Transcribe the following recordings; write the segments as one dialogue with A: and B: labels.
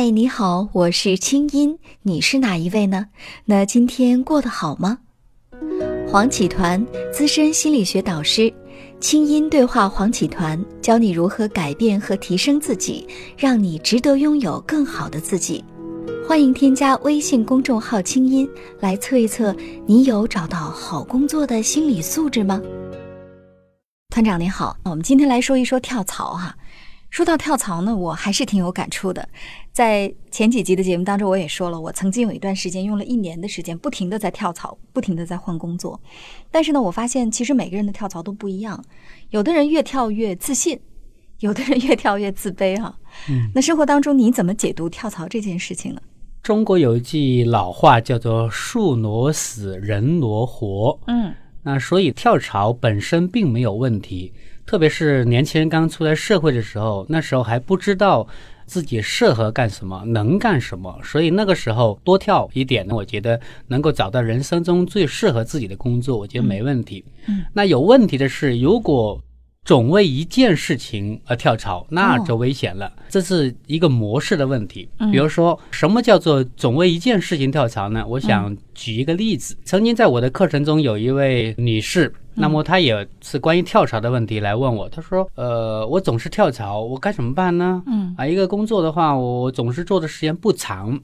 A: 嗨，你好，我是清音，你是哪一位呢？那今天过得好吗？黄启团，资深心理学导师，清音对话黄启团，教你如何改变和提升自己，让你值得拥有更好的自己。欢迎添加微信公众号“清音”来测一测，你有找到好工作的心理素质吗？团长您好，我们今天来说一说跳槽哈。说到跳槽呢，我还是挺有感触的。在前几集的节目当中，我也说了，我曾经有一段时间用了一年的时间，不停的在跳槽，不停的在换工作。但是呢，我发现其实每个人的跳槽都不一样，有的人越跳越自信，有的人越跳越自卑哈。嗯，那生活当中你怎么解读跳槽这件事情呢？
B: 中国有一句老话叫做“树挪死，人挪活”。嗯，那所以跳槽本身并没有问题。特别是年轻人刚出来社会的时候，那时候还不知道自己适合干什么，能干什么，所以那个时候多跳一点呢，我觉得能够找到人生中最适合自己的工作，我觉得没问题。嗯，那有问题的是，如果。总为一件事情而跳槽，那就危险了。这是一个模式的问题。比如说，什么叫做总为一件事情跳槽呢？我想举一个例子。曾经在我的课程中，有一位女士，那么他也是关于跳槽的问题来问我。他说：“呃，我总是跳槽，我该怎么办呢？”嗯啊，一个工作的话，我总是做的时间不长。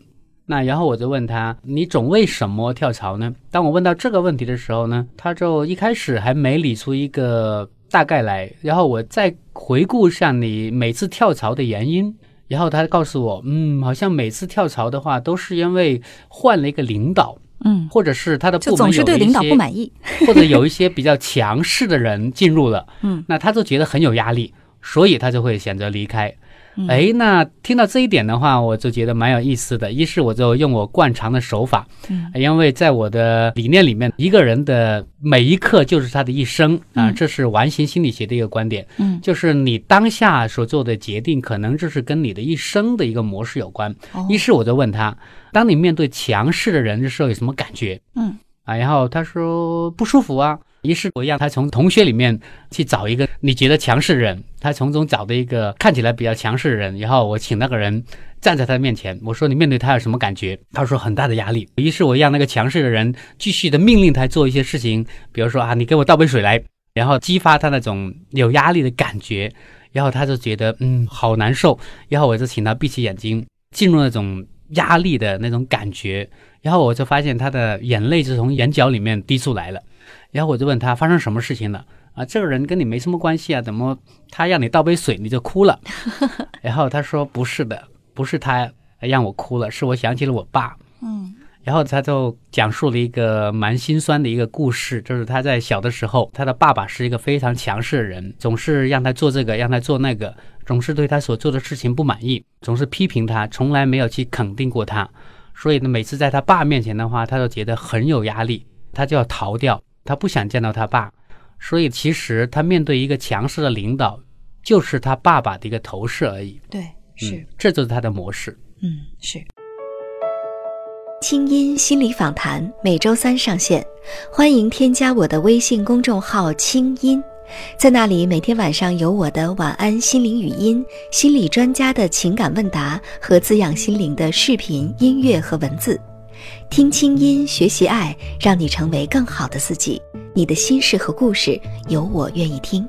B: 那然后我就问他：“你总为什么跳槽呢？”当我问到这个问题的时候呢，他就一开始还没理出一个。大概来，然后我再回顾一下你每次跳槽的原因，然后他告诉我，嗯，好像每次跳槽的话都是因为换了一个领导，嗯，或者是他的部门
A: 总是对领导不满意，
B: 或者有一些比较强势的人进入了，嗯，那他就觉得很有压力，所以他就会选择离开。哎，那听到这一点的话，我就觉得蛮有意思的。一是我就用我惯常的手法，嗯，因为在我的理念里面，一个人的每一刻就是他的一生啊，这是完形心理学的一个观点，嗯，就是你当下所做的决定，可能就是跟你的一生的一个模式有关。一是我就问他，当你面对强势的人的时候有什么感觉？嗯，啊，然后他说不舒服啊。于是我让他从同学里面去找一个你觉得强势的人，他从中找的一个看起来比较强势的人，然后我请那个人站在他面前，我说你面对他有什么感觉？他说很大的压力。于是我让那个强势的人继续的命令他做一些事情，比如说啊，你给我倒杯水来，然后激发他那种有压力的感觉，然后他就觉得嗯好难受，然后我就请他闭起眼睛，进入那种压力的那种感觉，然后我就发现他的眼泪就从眼角里面滴出来了。然后我就问他发生什么事情了啊？这个人跟你没什么关系啊，怎么他让你倒杯水你就哭了？然后他说不是的，不是他让我哭了，是我想起了我爸。嗯，然后他就讲述了一个蛮心酸的一个故事，就是他在小的时候，他的爸爸是一个非常强势的人，总是让他做这个，让他做那个，总是对他所做的事情不满意，总是批评他，从来没有去肯定过他。所以呢，每次在他爸面前的话，他都觉得很有压力，他就要逃掉。他不想见到他爸，所以其实他面对一个强势的领导，就是他爸爸的一个投射而已。
A: 对，是，
B: 这就是他的模式。
A: 嗯，是。清音心理访谈每周三上线，欢迎添加我的微信公众号“清音”，在那里每天晚上有我的晚安心灵语音、心理专家的情感问答和滋养心灵的视频、音乐和文字。听清音，学习爱，让你成为更好的自己。你的心事和故事，有我愿意听。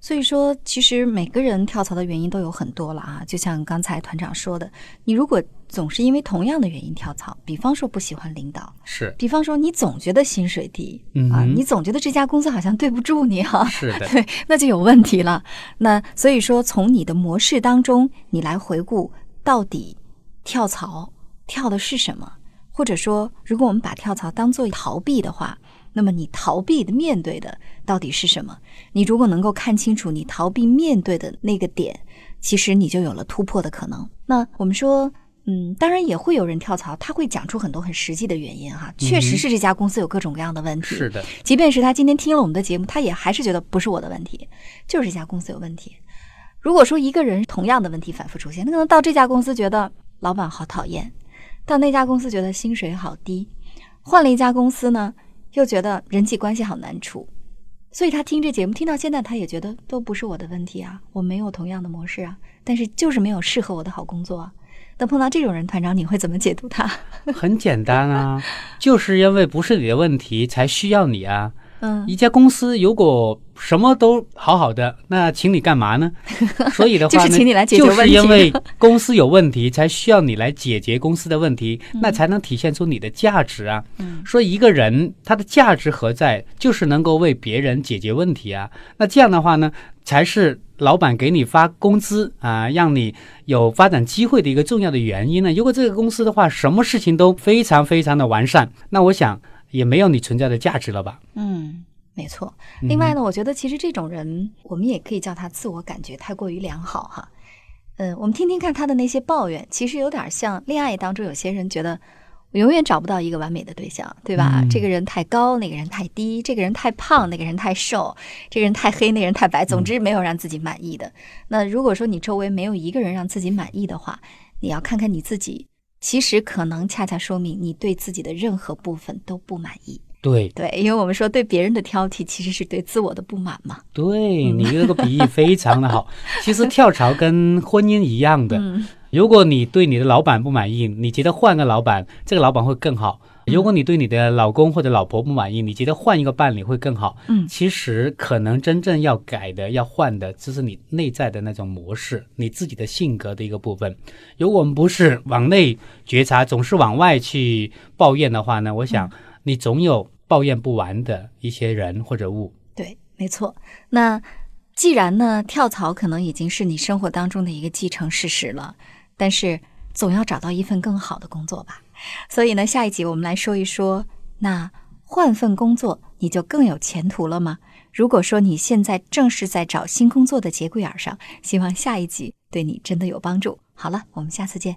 A: 所以说，其实每个人跳槽的原因都有很多了啊。就像刚才团长说的，你如果总是因为同样的原因跳槽，比方说不喜欢领导，
B: 是；
A: 比方说你总觉得薪水低，啊，你总觉得这家公司好像对不住你哈，
B: 是的，
A: 对，那就有问题了。那所以说，从你的模式当中，你来回顾到底。跳槽跳的是什么？或者说，如果我们把跳槽当做逃避的话，那么你逃避的面对的到底是什么？你如果能够看清楚你逃避面对的那个点，其实你就有了突破的可能。那我们说，嗯，当然也会有人跳槽，他会讲出很多很实际的原因哈，确实是这家公司有各种各样的问题。
B: 是的，
A: 即便是他今天听了我们的节目，他也还是觉得不是我的问题，就是这家公司有问题。如果说一个人同样的问题反复出现，那可能到这家公司觉得。老板好讨厌，到那家公司觉得薪水好低，换了一家公司呢，又觉得人际关系好难处。所以他听这节目听到现在，他也觉得都不是我的问题啊，我没有同样的模式啊，但是就是没有适合我的好工作啊。那碰到这种人，团长你会怎么解读他？
B: 很简单啊，就是因为不是你的问题，才需要你啊。
A: 嗯，
B: 一家公司如果什么都好好的，那请你干嘛呢？所以的话
A: 呢，就是请你来解决问题。
B: 就是因为公司有问题，才需要你来解决公司的问题，那才能体现出你的价值啊。
A: 嗯，
B: 说一个人他的价值何在？就是能够为别人解决问题啊。那这样的话呢，才是老板给你发工资啊，让你有发展机会的一个重要的原因呢。如果这个公司的话，什么事情都非常非常的完善，那我想。也没有你存在的价值了吧？
A: 嗯，没错。另外呢，我觉得其实这种人，我们也可以叫他自我感觉太过于良好哈。嗯，我们听听看他的那些抱怨，其实有点像恋爱当中有些人觉得我永远找不到一个完美的对象，对吧？这个人太高，那个人太低；这个人太胖，那个人太瘦；这个人太黑，那个人太白。总之没有让自己满意的。那如果说你周围没有一个人让自己满意的话，你要看看你自己。其实可能恰恰说明你对自己的任何部分都不满意。
B: 对
A: 对，因为我们说对别人的挑剔，其实是对自我的不满嘛。
B: 对你这个比喻非常的好。其实跳槽跟婚姻一样的，如果你对你的老板不满意，你觉得换个老板，这个老板会更好。如果你对你的老公或者老婆不满意，你觉得换一个伴侣会更好？
A: 嗯，
B: 其实可能真正要改的、要换的，只是你内在的那种模式，你自己的性格的一个部分。如果我们不是往内觉察，总是往外去抱怨的话呢？我想你总有抱怨不完的一些人或者物。
A: 对，没错。那既然呢，跳槽可能已经是你生活当中的一个既成事实了，但是总要找到一份更好的工作吧。所以呢，下一集我们来说一说，那换份工作你就更有前途了吗？如果说你现在正是在找新工作的节骨眼上，希望下一集对你真的有帮助。好了，我们下次见。